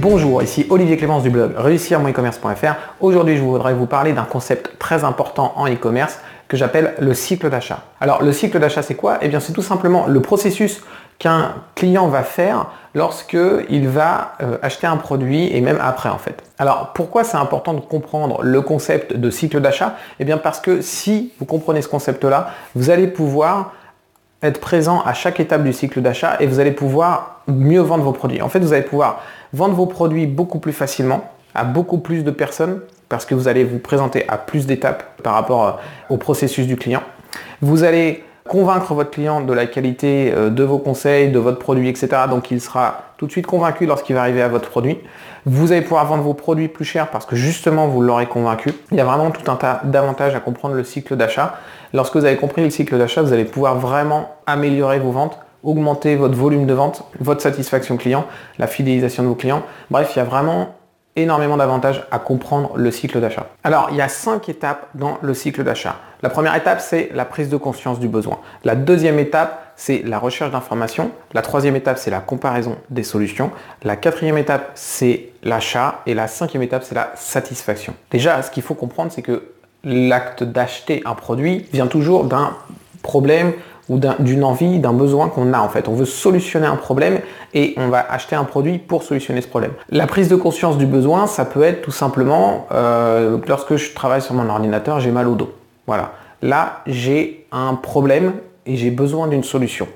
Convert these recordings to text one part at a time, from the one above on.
Bonjour, ici Olivier Clémence du blog réussir e-commerce.fr. Aujourd'hui, je voudrais vous parler d'un concept très important en e-commerce que j'appelle le cycle d'achat. Alors, le cycle d'achat, c'est quoi? Eh bien, c'est tout simplement le processus qu'un client va faire lorsque il va euh, acheter un produit et même après en fait. Alors pourquoi c'est important de comprendre le concept de cycle d'achat? Eh bien parce que si vous comprenez ce concept-là, vous allez pouvoir être présent à chaque étape du cycle d'achat et vous allez pouvoir mieux vendre vos produits. En fait, vous allez pouvoir vendre vos produits beaucoup plus facilement à beaucoup plus de personnes parce que vous allez vous présenter à plus d'étapes par rapport euh, au processus du client. Vous allez convaincre votre client de la qualité euh, de vos conseils, de votre produit, etc. Donc il sera tout de suite convaincu lorsqu'il va arriver à votre produit. Vous allez pouvoir vendre vos produits plus chers parce que justement vous l'aurez convaincu. Il y a vraiment tout un tas d'avantages à comprendre le cycle d'achat. Lorsque vous avez compris le cycle d'achat, vous allez pouvoir vraiment améliorer vos ventes augmenter votre volume de vente, votre satisfaction client, la fidélisation de vos clients. Bref, il y a vraiment énormément d'avantages à comprendre le cycle d'achat. Alors, il y a cinq étapes dans le cycle d'achat. La première étape, c'est la prise de conscience du besoin. La deuxième étape, c'est la recherche d'informations. La troisième étape, c'est la comparaison des solutions. La quatrième étape, c'est l'achat. Et la cinquième étape, c'est la satisfaction. Déjà, ce qu'il faut comprendre, c'est que l'acte d'acheter un produit vient toujours d'un problème ou d'une envie, d'un besoin qu'on a en fait. On veut solutionner un problème et on va acheter un produit pour solutionner ce problème. La prise de conscience du besoin, ça peut être tout simplement euh, lorsque je travaille sur mon ordinateur, j'ai mal au dos. Voilà. Là, j'ai un problème et j'ai besoin d'une solution.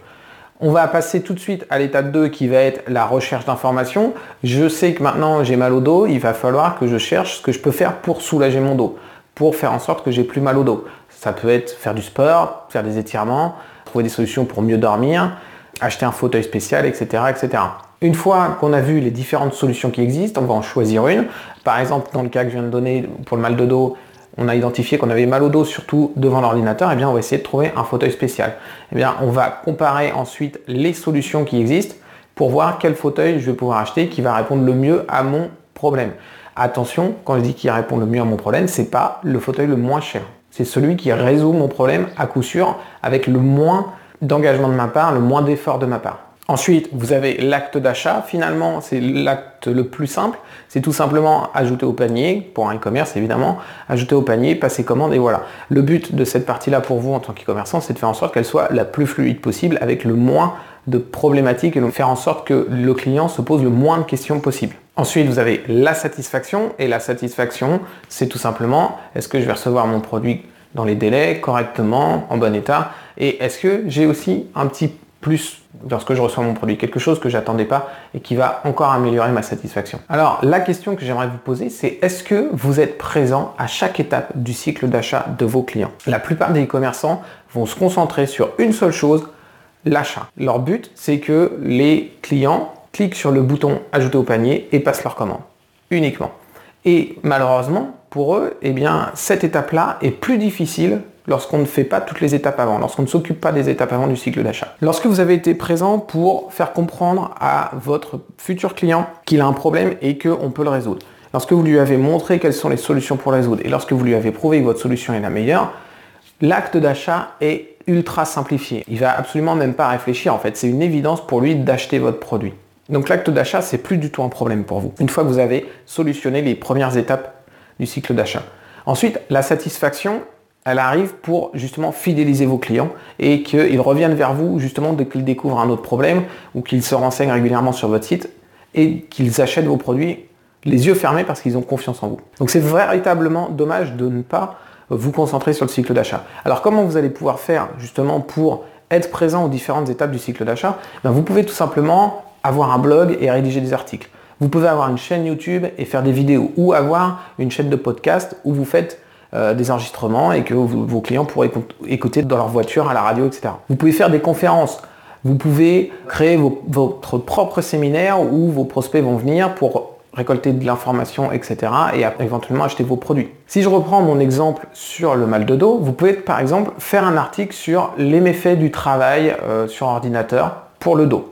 On va passer tout de suite à l'étape 2 qui va être la recherche d'informations. Je sais que maintenant j'ai mal au dos, il va falloir que je cherche ce que je peux faire pour soulager mon dos, pour faire en sorte que j'ai plus mal au dos. Ça peut être faire du sport, faire des étirements, trouver des solutions pour mieux dormir, acheter un fauteuil spécial, etc. etc. Une fois qu'on a vu les différentes solutions qui existent, on va en choisir une. Par exemple, dans le cas que je viens de donner pour le mal de dos, on a identifié qu'on avait mal au dos surtout devant l'ordinateur, et eh bien on va essayer de trouver un fauteuil spécial. Eh bien on va comparer ensuite les solutions qui existent pour voir quel fauteuil je vais pouvoir acheter qui va répondre le mieux à mon problème. Attention, quand je dis qu'il répond le mieux à mon problème, c'est pas le fauteuil le moins cher. C'est celui qui résout mon problème à coup sûr avec le moins d'engagement de ma part, le moins d'effort de ma part. Ensuite, vous avez l'acte d'achat. Finalement, c'est l'acte le plus simple. C'est tout simplement ajouter au panier, pour un e-commerce évidemment, ajouter au panier, passer commande et voilà. Le but de cette partie-là pour vous en tant qu'e-commerçant, c'est de faire en sorte qu'elle soit la plus fluide possible avec le moins de problématiques et de faire en sorte que le client se pose le moins de questions possible. Ensuite, vous avez la satisfaction et la satisfaction, c'est tout simplement est-ce que je vais recevoir mon produit dans les délais, correctement, en bon état? Et est-ce que j'ai aussi un petit plus lorsque je reçois mon produit, quelque chose que j'attendais pas et qui va encore améliorer ma satisfaction. Alors la question que j'aimerais vous poser, c'est est-ce que vous êtes présent à chaque étape du cycle d'achat de vos clients? La plupart des e-commerçants vont se concentrer sur une seule chose, l'achat. Leur but, c'est que les clients cliquent sur le bouton ajouter au panier et passent leur commande uniquement. Et malheureusement, pour eux, eh bien, cette étape-là est plus difficile lorsqu'on ne fait pas toutes les étapes avant, lorsqu'on ne s'occupe pas des étapes avant du cycle d'achat. Lorsque vous avez été présent pour faire comprendre à votre futur client qu'il a un problème et qu'on peut le résoudre, lorsque vous lui avez montré quelles sont les solutions pour le résoudre et lorsque vous lui avez prouvé que votre solution est la meilleure, l'acte d'achat est ultra simplifié. Il va absolument même pas réfléchir en fait, c'est une évidence pour lui d'acheter votre produit. Donc l'acte d'achat, c'est plus du tout un problème pour vous. Une fois que vous avez solutionné les premières étapes du cycle d'achat. Ensuite, la satisfaction, elle arrive pour justement fidéliser vos clients et qu'ils reviennent vers vous justement dès qu'ils découvrent un autre problème ou qu'ils se renseignent régulièrement sur votre site et qu'ils achètent vos produits les yeux fermés parce qu'ils ont confiance en vous. Donc c'est véritablement dommage de ne pas vous concentrer sur le cycle d'achat. Alors comment vous allez pouvoir faire justement pour être présent aux différentes étapes du cycle d'achat? Ben, Vous pouvez tout simplement avoir un blog et rédiger des articles. Vous pouvez avoir une chaîne YouTube et faire des vidéos ou avoir une chaîne de podcast où vous faites euh, des enregistrements et que vos clients pourraient écouter dans leur voiture, à la radio, etc. Vous pouvez faire des conférences. Vous pouvez créer votre propre séminaire où vos prospects vont venir pour récolter de l'information, etc. et éventuellement acheter vos produits. Si je reprends mon exemple sur le mal de dos, vous pouvez par exemple faire un article sur les méfaits du travail euh, sur ordinateur pour le dos.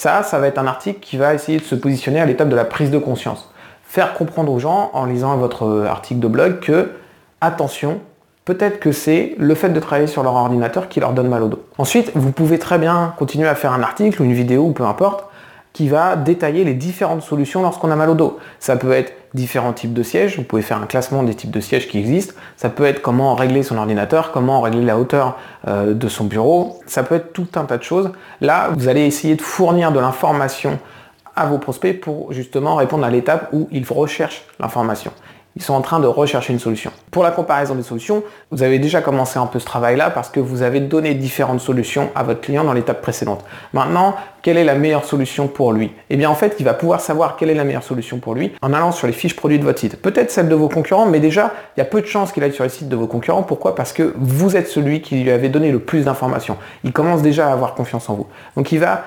Ça, ça va être un article qui va essayer de se positionner à l'étape de la prise de conscience. Faire comprendre aux gens en lisant votre article de blog que attention, peut-être que c'est le fait de travailler sur leur ordinateur qui leur donne mal au dos. Ensuite, vous pouvez très bien continuer à faire un article ou une vidéo ou peu importe qui va détailler les différentes solutions lorsqu'on a mal au dos. Ça peut être différents types de sièges, vous pouvez faire un classement des types de sièges qui existent, ça peut être comment régler son ordinateur, comment régler la hauteur euh, de son bureau, ça peut être tout un tas de choses. Là, vous allez essayer de fournir de l'information à vos prospects pour justement répondre à l'étape où ils recherchent l'information. Ils sont en train de rechercher une solution. Pour la comparaison des solutions, vous avez déjà commencé un peu ce travail-là parce que vous avez donné différentes solutions à votre client dans l'étape précédente. Maintenant, quelle est la meilleure solution pour lui? Eh bien en fait, il va pouvoir savoir quelle est la meilleure solution pour lui en allant sur les fiches produits de votre site. Peut-être celle de vos concurrents, mais déjà, il y a peu de chances qu'il aille sur les sites de vos concurrents. Pourquoi? Parce que vous êtes celui qui lui avait donné le plus d'informations. Il commence déjà à avoir confiance en vous. Donc il va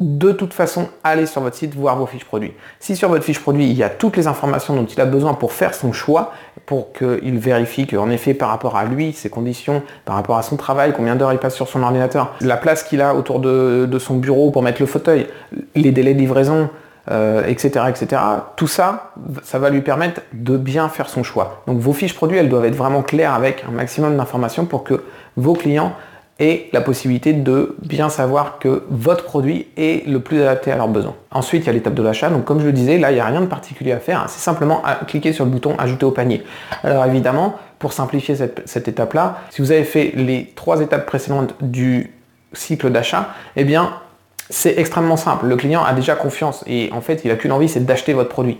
de toute façon, allez sur votre site voir vos fiches produits. Si sur votre fiche produit, il y a toutes les informations dont il a besoin pour faire son choix, pour qu'il vérifie qu'en effet, par rapport à lui, ses conditions, par rapport à son travail, combien d'heures il passe sur son ordinateur, la place qu'il a autour de, son bureau pour mettre le fauteuil, les délais de livraison, etc., euh, etc. Tout ça, ça va lui permettre de bien faire son choix. Donc vos fiches produits, elles doivent être vraiment claires avec un maximum d'informations pour que vos clients et la possibilité de bien savoir que votre produit est le plus adapté à leurs besoins. Ensuite, il y a l'étape de l'achat. Donc comme je le disais, là, il n'y a rien de particulier à faire. C'est simplement à cliquer sur le bouton ajouter au panier. Alors évidemment, pour simplifier cette, cette étape-là, si vous avez fait les trois étapes précédentes du cycle d'achat, eh bien, c'est extrêmement simple. Le client a déjà confiance et en fait, il n'a qu'une envie, c'est d'acheter votre produit.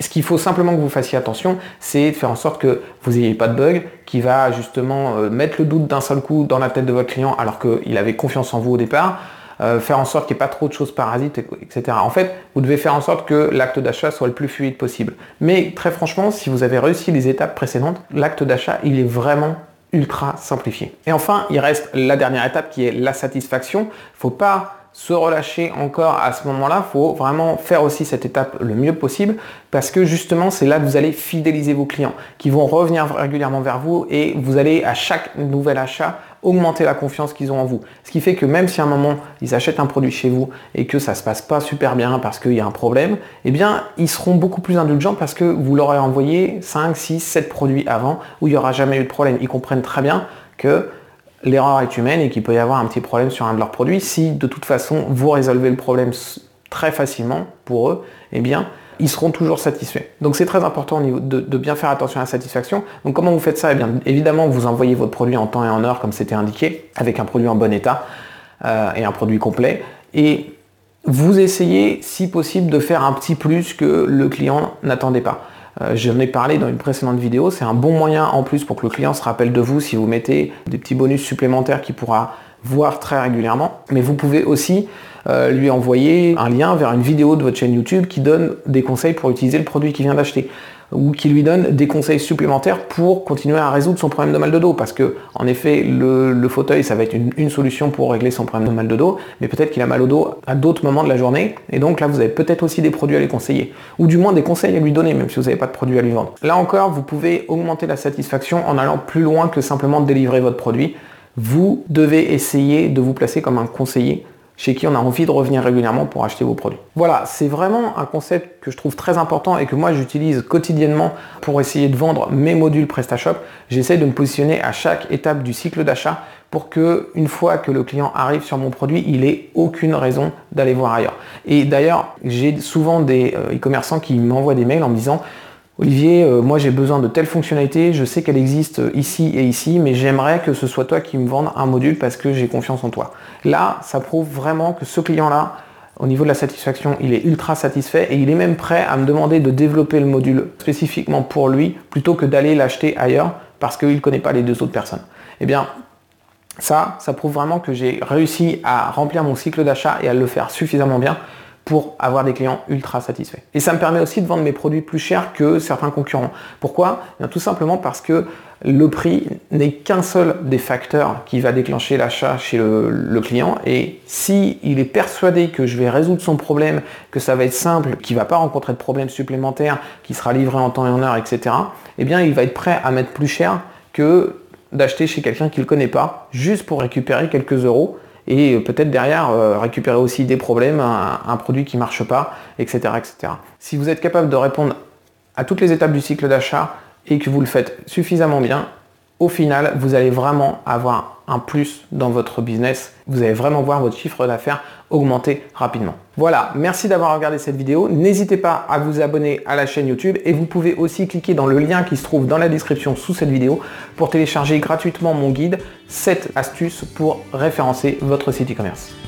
Ce qu'il faut simplement que vous fassiez attention, c'est de faire en sorte que vous n'ayez pas de bug qui va justement euh, mettre le doute d'un seul coup dans la tête de votre client alors qu'il avait confiance en vous au départ. Euh, faire en sorte qu'il n'y ait pas trop de choses parasites, etc. En fait, vous devez faire en sorte que l'acte d'achat soit le plus fluide possible. Mais très franchement, si vous avez réussi les étapes précédentes, l'acte d'achat, il est vraiment ultra simplifié. Et enfin, il reste la dernière étape qui est la satisfaction. Il ne faut pas se relâcher encore à ce moment-là, faut vraiment faire aussi cette étape le mieux possible parce que justement c'est là que vous allez fidéliser vos clients qui vont revenir régulièrement vers vous et vous allez à chaque nouvel achat augmenter la confiance qu'ils ont en vous. Ce qui fait que même si à un moment ils achètent un produit chez vous et que ça se passe pas super bien parce qu'il y a un problème, eh bien ils seront beaucoup plus indulgents parce que vous leur avez envoyé 5, 6, 7 produits avant où il n'y aura jamais eu de problème. Ils comprennent très bien que l'erreur est humaine et qu'il peut y avoir un petit problème sur un de leurs produits. Si de toute façon vous résolvez le problème très facilement pour eux, eh bien ils seront toujours satisfaits. Donc c'est très important de, bien faire attention à la satisfaction. Donc comment vous faites ça? Eh bien évidemment vous envoyez votre produit en temps et en heure comme c'était indiqué, avec un produit en bon état euh, et un produit complet. Et vous essayez si possible de faire un petit plus que le client n'attendait pas. Euh, j'en ai parlé dans une précédente vidéo, c'est un bon moyen en plus pour que le client se rappelle de vous si vous mettez des petits bonus supplémentaires qu'il pourra voir très régulièrement. Mais vous pouvez aussi euh, lui envoyer un lien vers une vidéo de votre chaîne YouTube qui donne des conseils pour utiliser le produit qu'il vient d'acheter ou qui lui donne des conseils supplémentaires pour continuer à résoudre son problème de mal de dos. Parce que, en effet, le, fauteuil, ça va être une, solution pour régler son problème de mal de dos, mais peut-être qu'il a mal au dos à d'autres moments de la journée. Et donc là, vous avez peut-être aussi des produits à lui conseiller. Ou du moins des conseils à lui donner, même si vous n'avez pas de produits à lui vendre. Là encore, vous pouvez augmenter la satisfaction en allant plus loin que simplement délivrer votre produit. Vous devez essayer de vous placer comme un conseiller chez qui on a envie de revenir régulièrement pour acheter vos produits. Voilà, c'est vraiment un concept que je trouve très important et que moi j'utilise quotidiennement pour essayer de vendre mes modules PrestaShop. J'essaie de me positionner à chaque étape du cycle d'achat pour que une fois que le client arrive sur mon produit, il ait aucune raison d'aller voir ailleurs. Et d'ailleurs, j'ai souvent des euh, e-commerçants qui m'envoient des mails en me disant Olivier, euh, moi j'ai besoin de telle fonctionnalité, je sais qu'elle existe euh, ici et ici, mais j'aimerais que ce soit toi qui me vende un module parce que j'ai confiance en toi. Là, ça prouve vraiment que ce client-là, au niveau de la satisfaction, il est ultra satisfait et il est même prêt à me demander de développer le module spécifiquement pour lui plutôt que d'aller l'acheter ailleurs parce qu'il ne connaît pas les deux autres personnes. Eh bien, ça, ça prouve vraiment que j'ai réussi à remplir mon cycle d'achat et à le faire suffisamment bien pour avoir des clients ultra satisfaits. Et ça me permet aussi de vendre mes produits plus chers que certains concurrents. Pourquoi? Eh Tout simplement parce que le prix n'est qu'un seul des facteurs qui va déclencher l'achat chez le, client. Et si il est persuadé que je vais résoudre son problème, que ça va être simple, qu'il ne va pas rencontrer de problèmes supplémentaires, qu'il sera livré en temps et en heure, etc., eh bien il va être prêt à mettre plus cher que d'acheter chez quelqu'un qu'il ne connaît pas, juste pour récupérer quelques euros et peut-être derrière euh, récupérer aussi des problèmes, un, produit qui ne marche pas, etc., etc. Si vous êtes capable de répondre à toutes les étapes du cycle d'achat et que vous le faites suffisamment bien, au final, vous allez vraiment avoir un plus dans votre business. Vous allez vraiment voir votre chiffre d'affaires augmenter rapidement. Voilà, merci d'avoir regardé cette vidéo. N'hésitez pas à vous abonner à la chaîne YouTube et vous pouvez aussi cliquer dans le lien qui se trouve dans la description sous cette vidéo pour télécharger gratuitement mon guide 7 astuces pour référencer votre site e-commerce.